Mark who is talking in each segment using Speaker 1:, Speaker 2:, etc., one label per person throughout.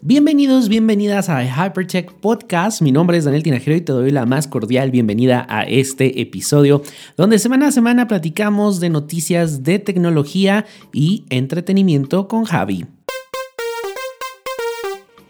Speaker 1: Bienvenidos, bienvenidas a Hypertech Podcast. Mi nombre es Daniel Tinajero y te doy la más cordial bienvenida a este episodio donde semana a semana platicamos de noticias de tecnología y entretenimiento con Javi.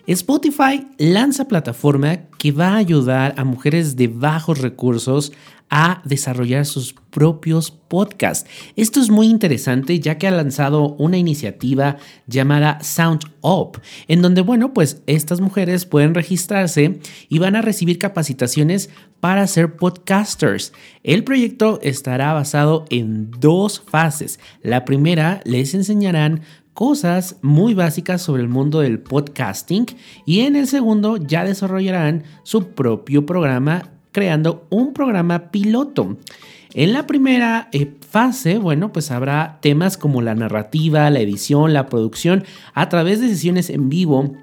Speaker 1: Spotify lanza plataforma que va a ayudar a mujeres de bajos recursos a desarrollar sus propios podcasts. Esto es muy interesante ya que ha lanzado una iniciativa llamada Sound Up, en donde, bueno, pues estas mujeres pueden registrarse y van a recibir capacitaciones para ser podcasters. El proyecto estará basado en dos fases. La primera les enseñarán cosas muy básicas sobre el mundo del podcasting y en el segundo ya desarrollarán su propio programa creando un programa piloto. En la primera eh, fase, bueno, pues habrá temas como la narrativa, la edición, la producción, a través de sesiones en vivo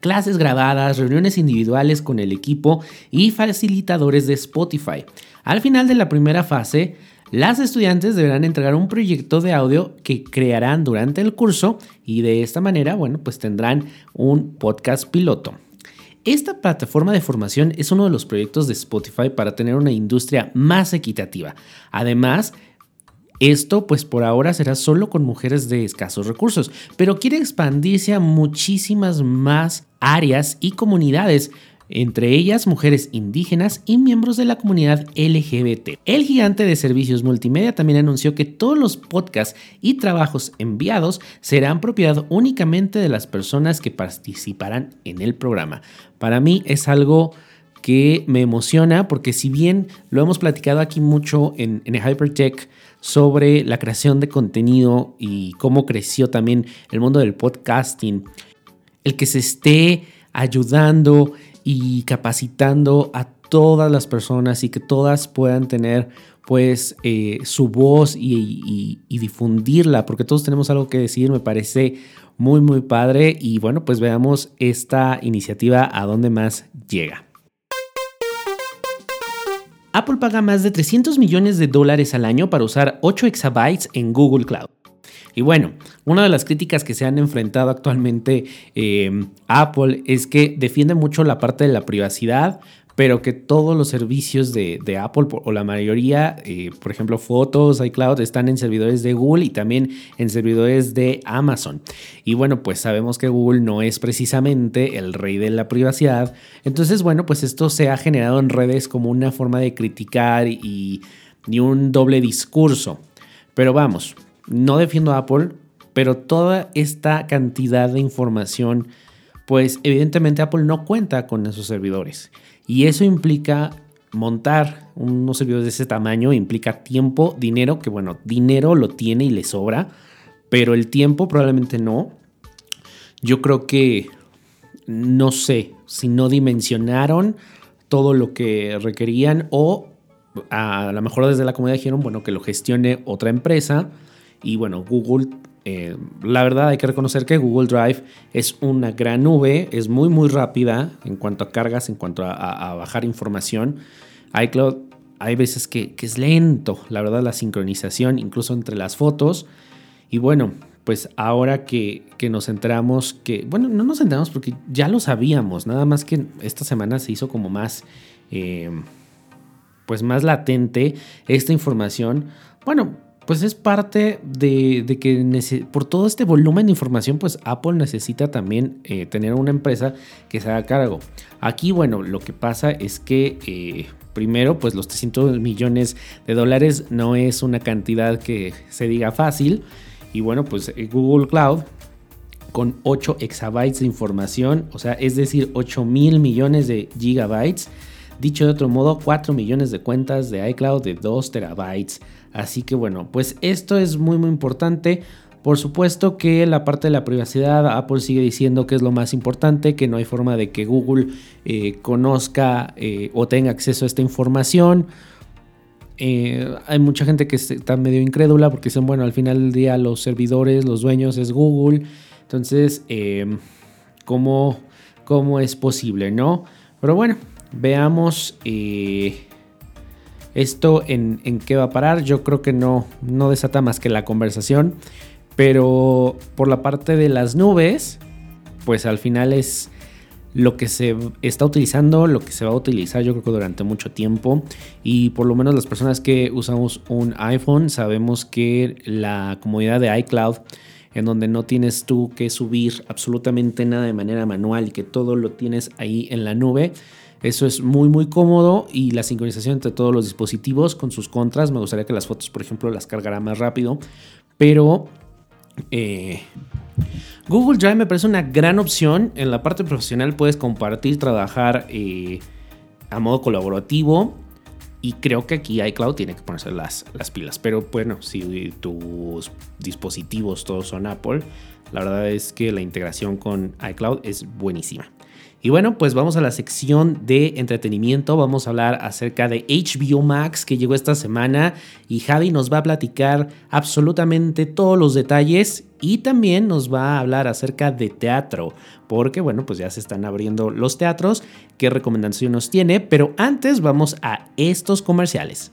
Speaker 1: clases grabadas, reuniones individuales con el equipo y facilitadores de Spotify. Al final de la primera fase, las estudiantes deberán entregar un proyecto de audio que crearán durante el curso y de esta manera, bueno, pues tendrán un podcast piloto. Esta plataforma de formación es uno de los proyectos de Spotify para tener una industria más equitativa. Además, esto pues por ahora será solo con mujeres de escasos recursos, pero quiere expandirse a muchísimas más áreas y comunidades entre ellas mujeres indígenas y miembros de la comunidad LGBT. El gigante de servicios multimedia también anunció que todos los podcasts y trabajos enviados serán propiedad únicamente de las personas que participarán en el programa. Para mí es algo que me emociona porque si bien lo hemos platicado aquí mucho en, en Hypertech sobre la creación de contenido y cómo creció también el mundo del podcasting, el que se esté ayudando y capacitando a todas las personas y que todas puedan tener pues eh, su voz y, y, difundirla, porque todos tenemos algo que decir, me parece muy muy padre y bueno, pues veamos esta iniciativa a dónde más llega. Apple paga más de 300 millones de dólares al año para usar 8 exabytes en Google Cloud. Y bueno, una de las críticas que se han enfrentado actualmente eh, Apple es que defiende mucho la parte de la privacidad, pero que todos los servicios de, Apple o la mayoría, eh, por ejemplo fotos, iCloud, están en servidores de Google y también en servidores de Amazon. Y bueno, pues sabemos que Google no es precisamente el rey de la privacidad. Entonces, bueno, pues esto se ha generado en redes como una forma de criticar y, y un doble discurso. Pero vamos, no defiendo a Apple, pero toda esta cantidad de información, pues evidentemente Apple no cuenta con esos servidores. Y eso implica montar unos servidores de ese tamaño, implica tiempo, dinero, que bueno, dinero lo tiene y le sobra, pero el tiempo probablemente no. Yo creo que no sé si no dimensionaron todo lo que requerían o a lo mejor desde la comunidad dijeron, bueno, que lo gestione otra empresa y bueno, Google, eh, la verdad hay que reconocer que Google Drive es una gran nube, es muy muy rápida en cuanto a cargas, en cuanto a, bajar información. iCloud hay veces que, es lento, la verdad, la sincronización, incluso entre las fotos. Y bueno, pues ahora que, nos enteramos que, bueno, no nos enteramos porque ya lo sabíamos, nada más que esta semana se hizo como más, eh, pues más latente esta información. Bueno, pues es parte de, que por todo este volumen de información, pues Apple necesita también eh, tener una empresa que se haga cargo. Aquí, bueno, lo que pasa es que eh, primero, pues los 300 millones de dólares no es una cantidad que se diga fácil. Y bueno, pues eh, Google Cloud con 8 exabytes de información, o sea, es decir, 8 mil millones de gigabytes. Dicho de otro modo, 4 millones de cuentas de iCloud de 2 terabytes. Así que bueno, pues esto es muy muy importante. Por supuesto que la parte de la privacidad, Apple sigue diciendo que es lo más importante, que no hay forma de que Google eh, conozca eh, o tenga acceso a esta información. Eh, hay mucha gente que está medio incrédula porque dicen, bueno, al final del día los servidores, los dueños es Google. Entonces, ¿cómo, ¿cómo, es posible, no? Pero bueno, veamos esto en, qué va a parar, yo creo que no, no desata más que la conversación. Pero por la parte de las nubes, pues al final es lo que se está utilizando, lo que se va a utilizar yo creo que durante mucho tiempo y por lo menos las personas que usamos un iPhone sabemos que la comodidad de iCloud en donde no tienes tú que subir absolutamente nada de manera manual y que todo lo tienes ahí en la nube. Eso es muy muy cómodo y la sincronización entre todos los dispositivos con sus contras. Me gustaría que las fotos, por ejemplo, las cargara más rápido. Pero eh, Google Drive me parece una gran opción. En la parte profesional puedes compartir, trabajar eh, a modo colaborativo. Y creo que aquí iCloud tiene que ponerse las, las pilas. Pero bueno, si tus dispositivos todos son Apple, la verdad es que la integración con iCloud es buenísima. Y bueno, pues vamos a la sección de entretenimiento. Vamos a hablar acerca de HBO Max que llegó esta semana y Javi nos va a platicar absolutamente todos los detalles y también nos va a hablar acerca de teatro, porque bueno, pues ya se están abriendo los teatros, qué recomendación nos tiene, pero antes vamos a estos comerciales.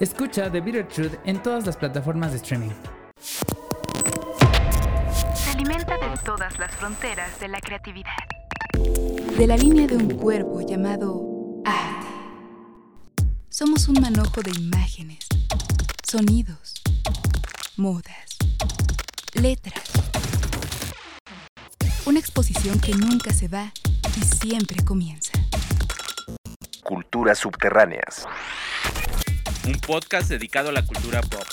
Speaker 2: Escucha The Bitter Truth en todas las plataformas de streaming.
Speaker 3: Se alimenta de todas las fronteras de la creatividad
Speaker 4: de la línea de un cuerpo llamado arte. Somos un manojo de imágenes, sonidos, modas, letras. Una exposición que nunca se va y siempre comienza.
Speaker 5: Culturas subterráneas.
Speaker 6: Un podcast dedicado a la cultura pop.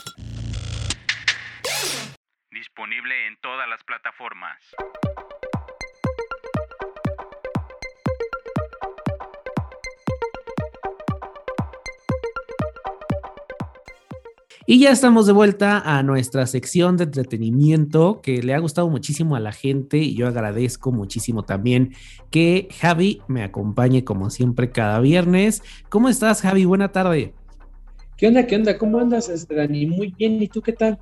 Speaker 6: Disponible en todas las plataformas.
Speaker 1: Y ya estamos de vuelta a nuestra sección de entretenimiento que le ha gustado muchísimo a la gente y yo agradezco muchísimo también que Javi me acompañe como siempre cada viernes. ¿Cómo estás Javi? Buena tarde.
Speaker 7: ¿Qué onda? ¿Qué onda? ¿Cómo andas, este, Dani? Muy bien. ¿Y tú qué tal?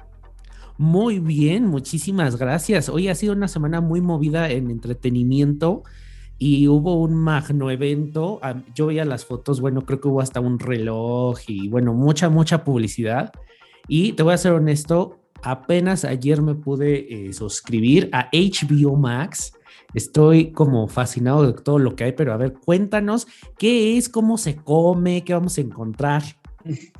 Speaker 1: Muy bien, muchísimas gracias. Hoy ha sido una semana muy movida en entretenimiento y hubo un magno evento. Yo veía las fotos, bueno, creo que hubo hasta un reloj y bueno, mucha, mucha publicidad. Y te voy a ser honesto, apenas ayer me pude eh, suscribir a HBO Max. Estoy como fascinado de todo lo que hay, pero a ver, cuéntanos qué es, cómo se come, qué vamos a encontrar.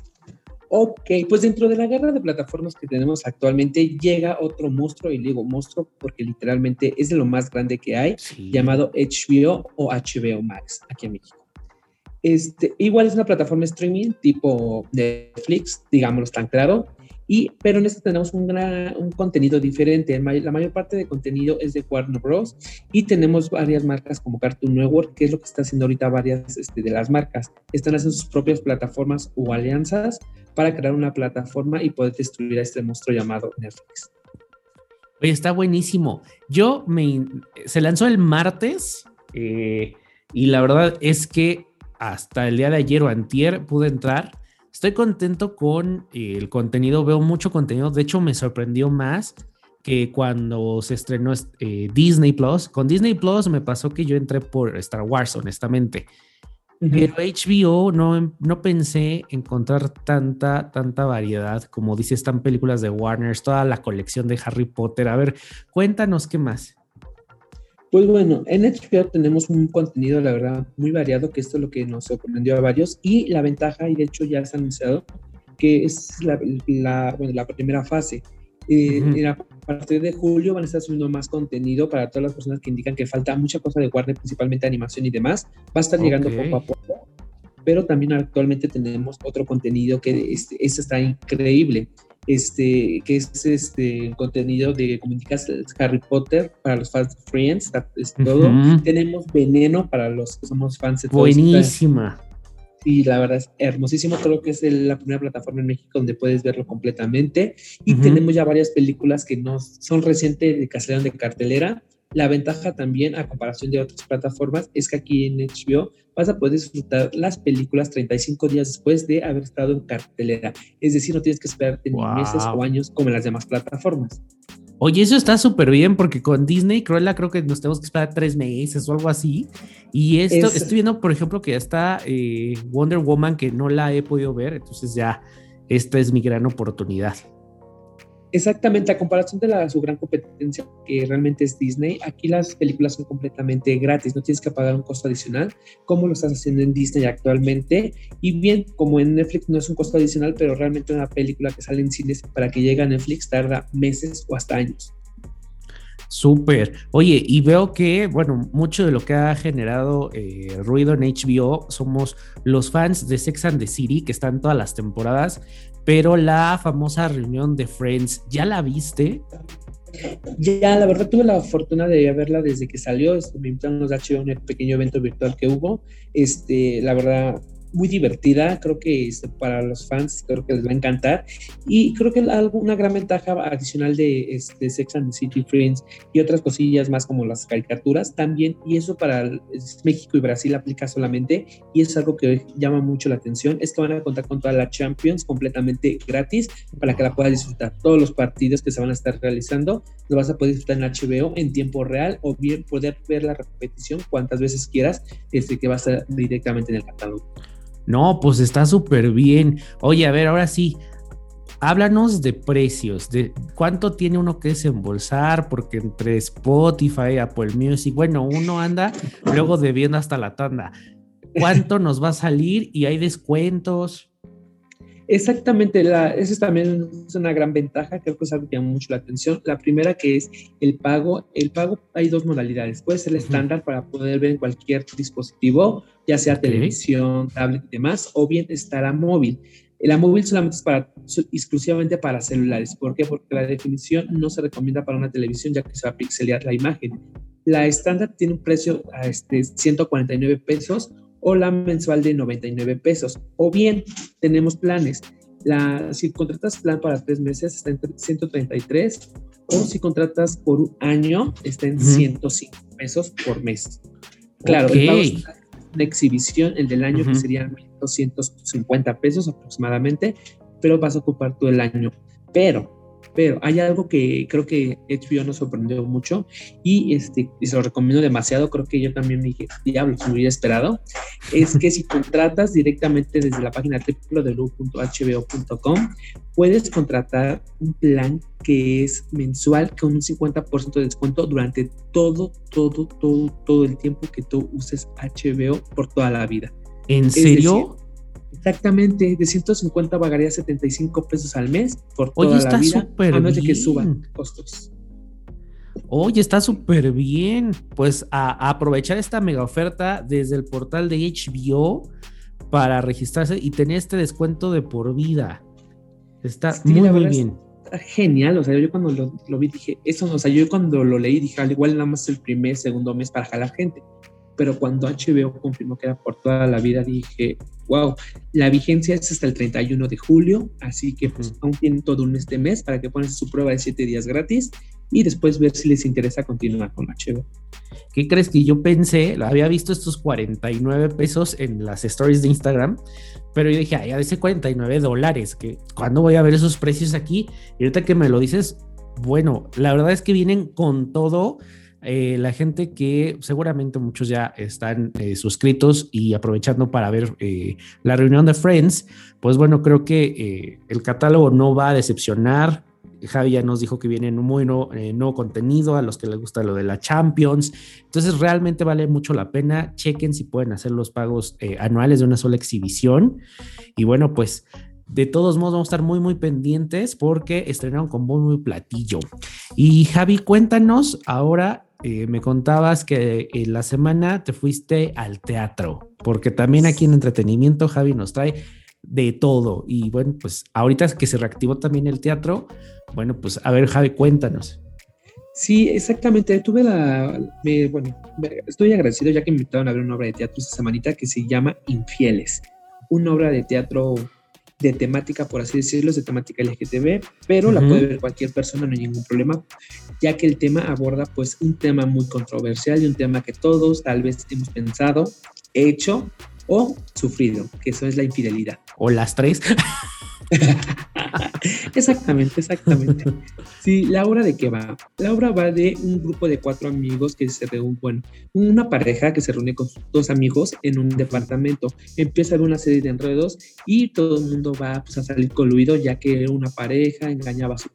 Speaker 7: Ok, pues dentro de la guerra de plataformas que tenemos actualmente llega otro monstruo, y digo monstruo porque literalmente es de lo más grande que hay, llamado HBO o HBO Max aquí en México. Este, igual es una plataforma streaming tipo Netflix, digámoslo tan claro, y, pero en este tenemos un, un contenido diferente. La mayor parte de contenido es de Warner Bros. Y tenemos varias marcas como Cartoon Network, que es lo que está haciendo ahorita varias este, de las marcas. Están haciendo sus propias plataformas o alianzas para crear una plataforma y poder destruir a este monstruo llamado Netflix.
Speaker 1: Oye, está buenísimo. Yo me... Se lanzó el martes eh, y la verdad es que hasta el día de ayer o antier pude entrar. Estoy contento con el contenido, veo mucho contenido, de hecho me sorprendió más que cuando se estrenó eh, Disney Plus. Con Disney Plus me pasó que yo entré por Star Wars, honestamente. Pero HBO no, no pensé encontrar tanta, tanta variedad, como dice, están películas de Warner, toda la colección de Harry Potter. A ver, cuéntanos qué más.
Speaker 7: Pues bueno, en HBO tenemos un contenido, la verdad, muy variado, que esto es lo que nos sorprendió a varios. Y la ventaja, y de hecho ya se ha anunciado, que es la, la, primera fase. Eh, a partir de julio van a estar subiendo más contenido para todas las personas que indican que falta mucha cosa de guardia, principalmente animación y demás. Va a estar llegando poco a poco. Pero también actualmente tenemos otro contenido que este, este está increíble este, que es este contenido de comunicas Harry Potter para los fans de Friends, es todo. Tenemos Veneno para los que somos fans de
Speaker 1: Buenísima.
Speaker 7: Y la verdad es hermosísimo. Creo que es la primera plataforma en México donde puedes verlo completamente. Y tenemos ya varias películas que no son recientes de que de cartelera. La ventaja también, a comparación de otras plataformas, es que aquí en HBO vas a poder disfrutar las películas 35 días después de haber estado en cartelera. Es decir, no tienes que esperarte ni meses o años como en las demás plataformas.
Speaker 1: Oye, eso está súper bien porque con Disney, Cruella, creo que nos tenemos que esperar tres meses o algo así. Y esto, estoy viendo, por ejemplo, que ya está eh, Wonder Woman, que no la he podido ver, entonces ya esta es mi gran oportunidad.
Speaker 7: Exactamente, a comparación de su gran competencia que realmente es Disney, aquí las películas son completamente gratis, no tienes que pagar un costo adicional, como lo estás haciendo en Disney actualmente. Y bien, como en Netflix no es un costo adicional, pero realmente una película que sale en cines para que llegue a Netflix tarda meses o hasta años.
Speaker 1: Súper. Oye, y veo que, bueno, mucho de lo que ha generado eh, ruido en HBO somos los fans de Sex and the City, que están todas las temporadas, pero la famosa reunión de Friends, ¿ya la viste?
Speaker 7: Ya, la verdad tuve la fortuna de verla desde que salió. Me invitaron los HBO a un pequeño evento virtual que hubo. Este, la verdad, muy divertida, creo que este, para los fans creo que les va a encantar. Y creo que una gran ventaja adicional de este, Sex and the City Friends y otras cosillas más como las caricaturas también y eso para México y Brasil aplica solamente y es algo que llama mucho la atención es que van a contar con toda la Champions completamente gratis para que la puedas disfrutar. Todos los partidos que se van a estar realizando lo vas a poder disfrutar en HBO en tiempo real o bien poder ver la repetición cuantas veces quieras este que va a estar directamente en el catálogo
Speaker 1: no, pues está súper bien. Oye, a ver, ahora sí, háblanos de precios, de cuánto tiene uno que desembolsar, porque entre Spotify, Apple Music, bueno, uno anda luego debiendo hasta la tanda. ¿Cuánto nos va a salir y hay descuentos?
Speaker 7: Exactamente, la, eso también es una gran ventaja, creo que es algo que llama mucho la atención. La primera que es el pago. El pago hay dos modalidades. Puede ser el estándar para poder ver en cualquier dispositivo, ya sea televisión, tablet y demás, o bien estará móvil. La móvil solamente es para, exclusivamente para celulares. ¿Por qué? Porque la definición no se recomienda para una televisión ya que se va a pixelear la imagen. La estándar tiene un precio a este, 149 pesos o la mensual de 99 pesos. O bien tenemos planes. La, si contratas plan para tres meses está en 133 o si contratas por un año está en 105 pesos por mes. Claro, okay. una exhibición, el del año que serían 1.250 pesos aproximadamente, pero vas a ocupar todo el año. Pero pero hay algo que creo que HBO nos sorprendió mucho y, este, y se lo recomiendo demasiado, creo que yo también me dije, diablo, me hubiera esperado, es que si contratas directamente desde la página www.hbo.com, puedes contratar un plan que es mensual con un 50% de descuento durante todo, todo, todo, todo el tiempo que tú uses HBO por toda la vida.
Speaker 1: ¿En serio?
Speaker 7: Exactamente, de 150 pagaría a 75 pesos al mes por toda Oye, está la vida, a menos de que suban costos.
Speaker 1: Oye, está súper bien. Pues a, aprovechar esta mega oferta desde el portal de HBO para registrarse y tener este descuento de por vida. Está muy, muy bien.
Speaker 7: Está genial. O sea, yo cuando lo, vi dije, eso, o sea, yo cuando lo leí dije, al igual nada más el primer, segundo mes para jalar gente. Pero cuando HBO confirmó que era por toda la vida, dije, wow, la vigencia es hasta el 31 de julio, así que pues aún tienen todo un este mes para que ponen su prueba de 7 días gratis y después ver si les interesa continuar con HBO.
Speaker 1: ¿Qué crees que yo pensé? Había visto estos 49 pesos en las stories de Instagram, pero yo dije, ay, a veces 49 dólares, que cuando voy a ver esos precios aquí? Y ahorita que me lo dices, bueno, la verdad es que vienen con todo eh, la gente que seguramente muchos ya están eh, suscritos y aprovechando para ver eh, la reunión de Friends, pues bueno, creo que el catálogo no va a decepcionar. Javi ya nos dijo que viene muy nuevo, contenido a los que les gusta lo de la Champions. Entonces realmente vale mucho la pena. Chequen si pueden hacer los pagos anuales de una sola exhibición. Y bueno, pues de todos modos vamos a estar muy muy pendientes porque estrenaron con muy muy platillo. Y Javi, cuéntanos ahora eh, me contabas que en la semana te fuiste al teatro, porque también aquí en entretenimiento Javi nos trae de todo. Y bueno, pues ahorita que se reactivó también el teatro, bueno, pues a ver Javi, cuéntanos.
Speaker 7: Sí, exactamente. Tuve la. bueno, estoy agradecido ya que me invitaron a ver una obra de teatro esta semanita que se llama Infieles. Una obra de teatro de temática, por así decirlo, de temática LGTB, pero la puede ver cualquier persona, no hay ningún problema, ya que el tema aborda pues un tema muy controversial y un tema que todos tal vez hemos pensado, hecho o sufrido, que eso es la infidelidad.
Speaker 1: O las tres.
Speaker 7: exactamente, exactamente. Sí, la obra de qué va. La obra va de un grupo de cuatro amigos que se reúnen, bueno, una pareja que se reúne con dos amigos en un departamento. Empieza a una serie de enredos y todo el mundo va pues, a salir coluido ya que una pareja engañaba a su,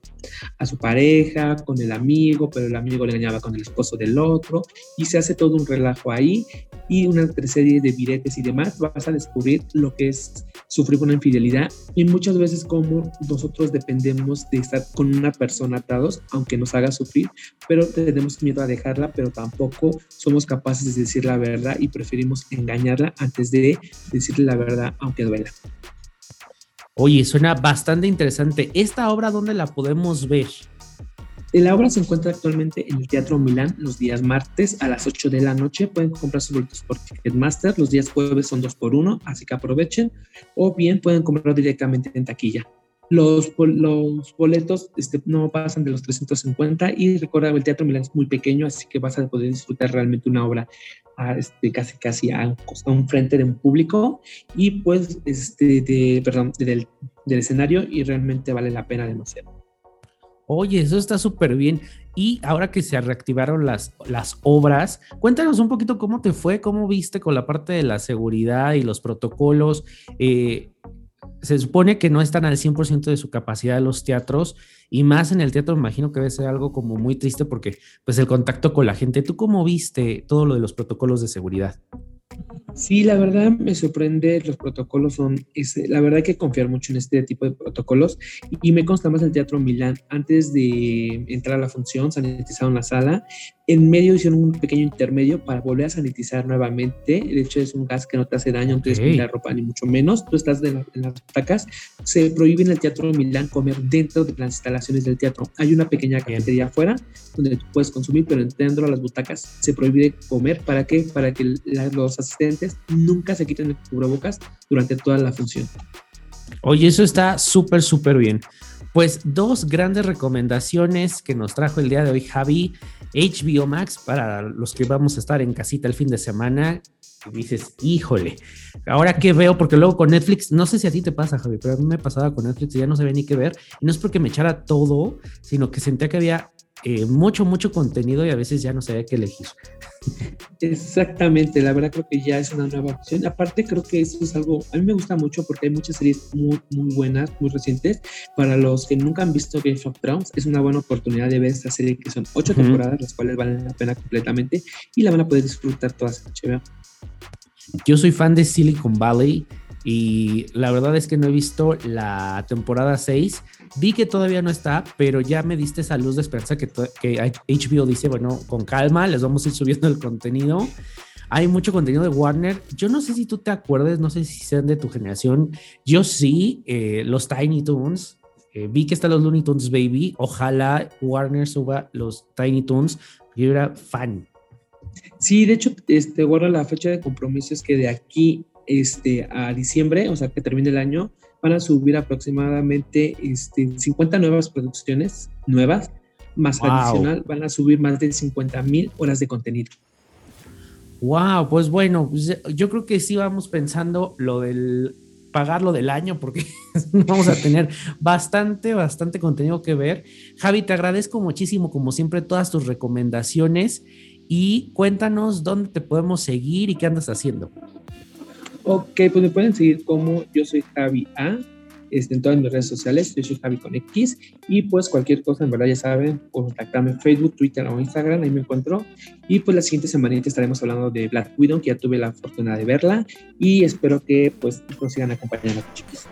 Speaker 7: a su pareja con el amigo, pero el amigo le engañaba con el esposo del otro y se hace todo un relajo ahí y una serie de viretes y demás. Vas a descubrir lo que es sufrir una infidelidad y muchas veces como nosotros dependemos de estar con una persona atados, aunque nos haga sufrir, pero tenemos miedo a dejarla, pero tampoco somos capaces de decir la verdad y preferimos engañarla antes de decirle la verdad, aunque duela.
Speaker 1: Oye, suena bastante interesante. ¿Esta obra dónde la podemos ver?
Speaker 7: La obra se encuentra actualmente en el Teatro Milán los días martes a las 8 de la noche. Pueden comprar sus boletos por Ticketmaster. Los días jueves son 2 por 1 así que aprovechen. O bien pueden comprar directamente en taquilla. Los, los boletos este, no pasan de los 350 y recuerda el Teatro Milán es muy pequeño, así que vas a poder disfrutar realmente una obra a, este, casi casi a, un frente de un público y pues este, de, perdón, del, del escenario y realmente vale la pena demasiado.
Speaker 1: Oye, eso está súper bien. Y ahora que se reactivaron las, las obras, cuéntanos un poquito cómo te fue, cómo viste con la parte de la seguridad y los protocolos. Eh, se supone que no están al 100% de su capacidad los teatros y más en el teatro me imagino que debe ser algo como muy triste porque pues el contacto con la gente. ¿Tú cómo viste todo lo de los protocolos de seguridad?
Speaker 7: Sí, la verdad me sorprende, los protocolos son, la verdad hay que confiar mucho en este tipo de protocolos y me consta más el Teatro Milán, antes de entrar a la función sanitizaron la sala, en medio hicieron un pequeño intermedio para volver a sanitizar nuevamente, de hecho es un gas que no te hace daño, no te la ropa ni mucho menos, tú estás en las butacas, se prohíbe en el Teatro Milán comer dentro de las instalaciones del teatro, hay una pequeña cafetería afuera donde tú puedes consumir, pero dentro de las butacas se prohíbe comer, ¿para qué? Para que los asistentes nunca se quiten el cubrebocas durante toda la función.
Speaker 1: Oye, eso está súper, súper bien. Pues dos grandes recomendaciones que nos trajo el día de hoy Javi. HBO Max para los que vamos a estar en casita el fin de semana. Y dices, híjole, ahora qué veo, porque luego con Netflix, no sé si a ti te pasa, Javi, pero a mí me pasaba con Netflix y ya no sabía ni qué ver. Y no es porque me echara todo, sino que sentía que había eh, mucho, mucho contenido y a veces ya no sabía qué elegir.
Speaker 7: Exactamente, la verdad creo que ya es una nueva opción. Aparte creo que eso es algo, a mí me gusta mucho porque hay muchas series muy, muy buenas, muy recientes. Para los que nunca han visto Game of Thrones, es una buena oportunidad de ver esta serie que son ocho temporadas, las cuales valen la pena completamente y la van a poder disfrutar todas en
Speaker 1: Yo soy fan de Silicon Valley y la verdad es que no he visto la temporada 6. Vi que todavía no está, pero ya me diste esa luz de esperanza que, que HBO dice, bueno, con calma, les vamos a ir subiendo el contenido. Hay mucho contenido de Warner. Yo no sé si tú te acuerdes, no sé si sean de tu generación. Yo sí, eh, los Tiny Toons. Eh, vi que están los Looney Tunes Baby. Ojalá Warner suba los Tiny Toons. Yo era fan.
Speaker 7: Sí, de hecho, este, guarda la fecha de compromiso es que de aquí este, a diciembre, o sea, que termine el año, van a subir aproximadamente este, 50 nuevas producciones nuevas, más adicional, van a subir más de 50 mil horas de contenido.
Speaker 1: Wow, pues bueno, pues, yo creo que sí vamos pensando lo del pagar lo del año porque vamos a tener bastante, bastante contenido que ver. Javi, te agradezco muchísimo, como siempre, todas tus recomendaciones y cuéntanos dónde te podemos seguir y qué andas haciendo.
Speaker 7: Ok, pues me pueden seguir como yo soy Javi A este, en todas mis redes sociales. Yo soy Javi con X. Y pues cualquier cosa, en verdad ya saben, contactarme en Facebook, Twitter o Instagram, ahí me encuentro. Y pues la siguiente semana estaremos hablando de Black Widow, que ya tuve la fortuna de verla. Y espero que pues nos sigan acompañando, chicos.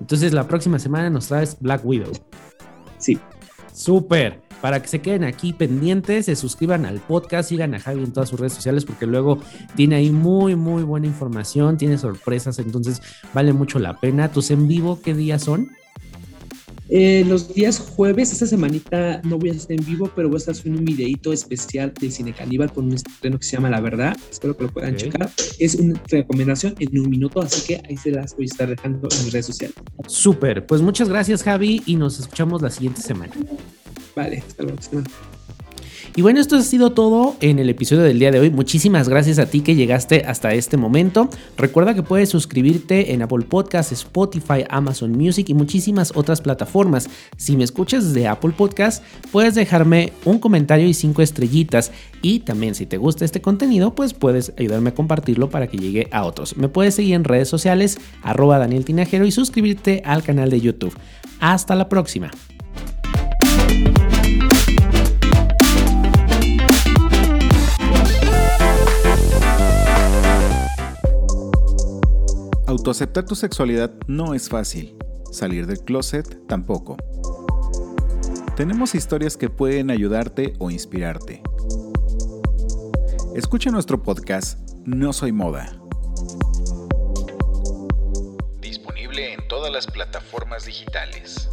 Speaker 1: Entonces la próxima semana nos traes Black Widow.
Speaker 7: Sí.
Speaker 1: Súper. Para que se queden aquí pendientes, se suscriban al podcast, sigan a Javi en todas sus redes sociales porque luego tiene ahí muy, muy buena información, tiene sorpresas, entonces vale mucho la pena. ¿Tus en vivo qué días son?
Speaker 7: Eh, los días jueves, esta semanita no voy a estar en vivo, pero voy a estar subiendo un videito especial de Cine Caníbal con un estreno que se llama La Verdad. Espero que lo puedan checar. Es una recomendación en un minuto, así que ahí se las voy a estar dejando en mis redes sociales.
Speaker 1: Súper, pues muchas gracias Javi y nos escuchamos la siguiente semana.
Speaker 7: Vale, hasta la próxima.
Speaker 1: Y bueno, esto ha sido todo en el episodio del día de hoy. Muchísimas gracias a ti que llegaste hasta este momento. Recuerda que puedes suscribirte en Apple Podcasts, Spotify, Amazon Music y muchísimas otras plataformas. Si me escuchas de Apple Podcasts, puedes dejarme un comentario y cinco estrellitas. Y también si te gusta este contenido, pues puedes ayudarme a compartirlo para que llegue a otros. Me puedes seguir en redes sociales, arroba Daniel Tinajero y suscribirte al canal de YouTube. Hasta la próxima.
Speaker 8: Autoaceptar tu sexualidad no es fácil, salir del closet tampoco. Tenemos historias que pueden ayudarte o inspirarte. Escucha nuestro podcast No Soy Moda. Disponible en todas las plataformas digitales.